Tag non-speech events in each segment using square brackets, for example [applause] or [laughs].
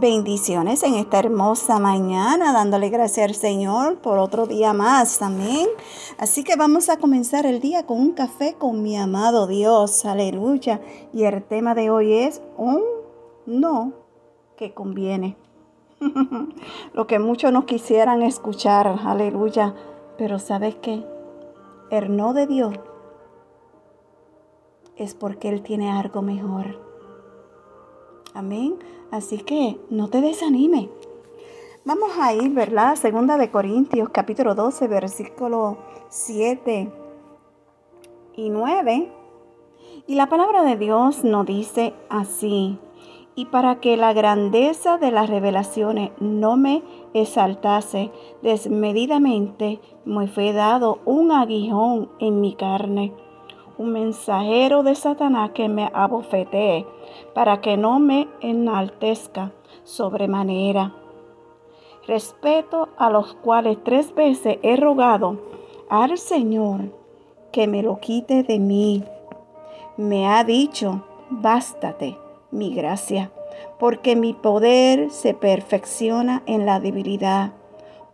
Bendiciones en esta hermosa mañana, dándole gracias al Señor por otro día más. Amén. Así que vamos a comenzar el día con un café con mi amado Dios. Aleluya. Y el tema de hoy es un no que conviene. [laughs] Lo que muchos no quisieran escuchar. Aleluya. Pero ¿sabes qué? El no de Dios es porque Él tiene algo mejor. Amén. Así que no te desanime. Vamos a ir, ¿verdad? Segunda de Corintios, capítulo 12, versículo 7 y 9. Y la palabra de Dios nos dice así. Y para que la grandeza de las revelaciones no me exaltase desmedidamente, me fue dado un aguijón en mi carne un mensajero de Satanás que me abofetee, para que no me enaltezca sobremanera. Respeto a los cuales tres veces he rogado al Señor que me lo quite de mí. Me ha dicho, bástate mi gracia, porque mi poder se perfecciona en la debilidad.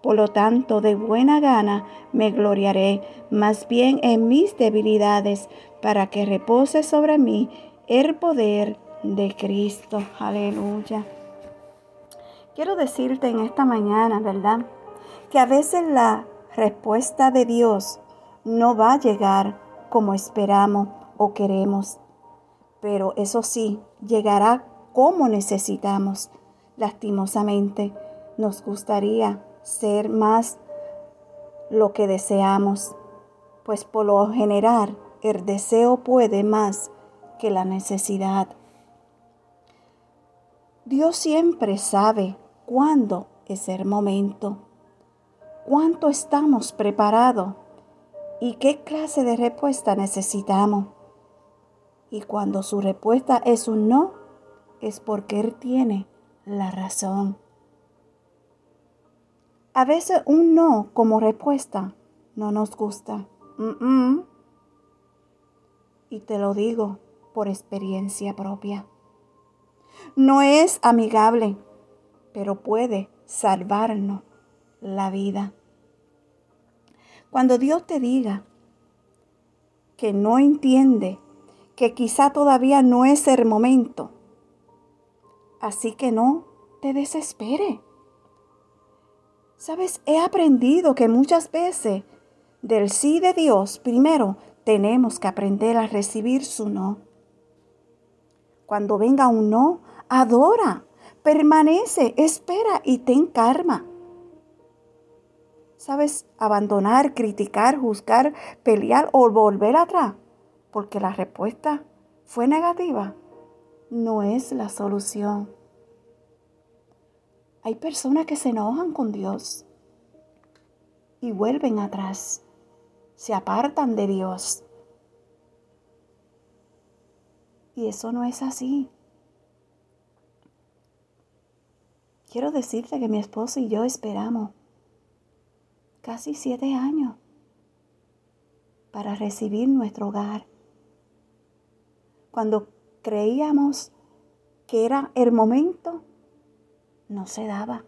Por lo tanto, de buena gana me gloriaré más bien en mis debilidades, para que repose sobre mí el poder de Cristo. Aleluya. Quiero decirte en esta mañana, ¿verdad? Que a veces la respuesta de Dios no va a llegar como esperamos o queremos, pero eso sí, llegará como necesitamos. Lastimosamente, nos gustaría ser más lo que deseamos, pues por lo general el deseo puede más que la necesidad. Dios siempre sabe cuándo es el momento, cuánto estamos preparados y qué clase de respuesta necesitamos. Y cuando su respuesta es un no, es porque Él tiene la razón. A veces un no como respuesta no nos gusta. Y te lo digo por experiencia propia. No es amigable, pero puede salvarnos la vida. Cuando Dios te diga que no entiende, que quizá todavía no es el momento, así que no te desespere. Sabes, he aprendido que muchas veces del sí de Dios, primero tenemos que aprender a recibir su no. Cuando venga un no, adora, permanece, espera y ten karma. ¿Sabes? Abandonar, criticar, juzgar, pelear o volver atrás porque la respuesta fue negativa no es la solución. Hay personas que se enojan con Dios y vuelven atrás, se apartan de Dios. Y eso no es así. Quiero decirte que mi esposo y yo esperamos casi siete años para recibir nuestro hogar. Cuando creíamos que era el momento, no se daba.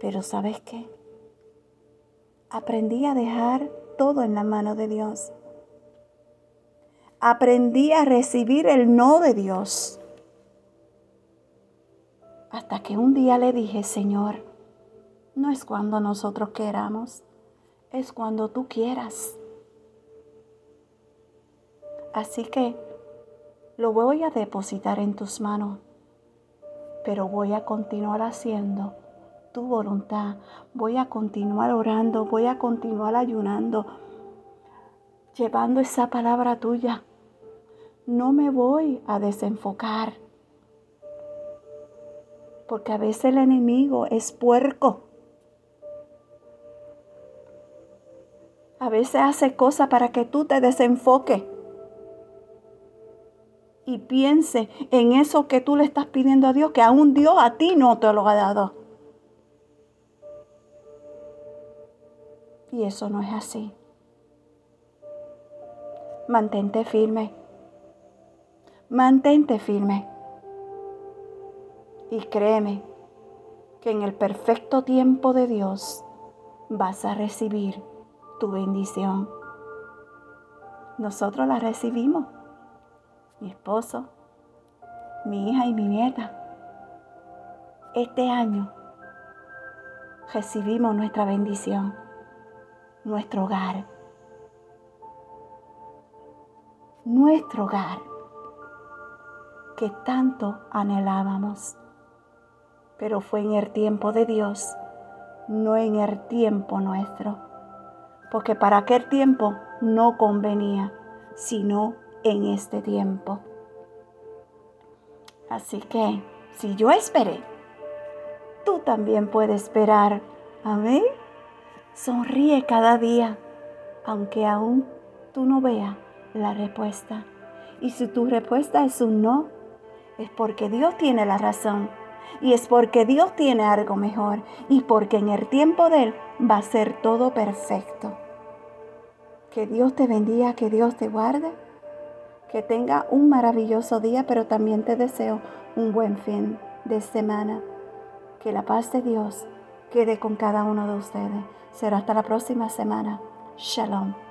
Pero ¿sabes qué? Aprendí a dejar todo en la mano de Dios. Aprendí a recibir el no de Dios. Hasta que un día le dije, Señor, no es cuando nosotros queramos, es cuando tú quieras. Así que lo voy a depositar en tus manos pero voy a continuar haciendo tu voluntad. Voy a continuar orando, voy a continuar ayunando, llevando esa palabra tuya. No me voy a desenfocar. Porque a veces el enemigo es puerco. A veces hace cosas para que tú te desenfoques piense en eso que tú le estás pidiendo a Dios, que aún Dios a ti no te lo ha dado. Y eso no es así. Mantente firme. Mantente firme. Y créeme que en el perfecto tiempo de Dios vas a recibir tu bendición. Nosotros la recibimos, mi esposo, mi hija y mi nieta. Este año recibimos nuestra bendición, nuestro hogar, nuestro hogar que tanto anhelábamos. Pero fue en el tiempo de Dios, no en el tiempo nuestro. Porque para aquel tiempo no convenía, sino en este tiempo. Así que, si yo esperé, tú también puedes esperar. Amén. Sonríe cada día, aunque aún tú no veas la respuesta. Y si tu respuesta es un no, es porque Dios tiene la razón. Y es porque Dios tiene algo mejor. Y porque en el tiempo de Él va a ser todo perfecto. Que Dios te bendiga, que Dios te guarde. Que tenga un maravilloso día, pero también te deseo un buen fin de semana. Que la paz de Dios quede con cada uno de ustedes. Será hasta la próxima semana. Shalom.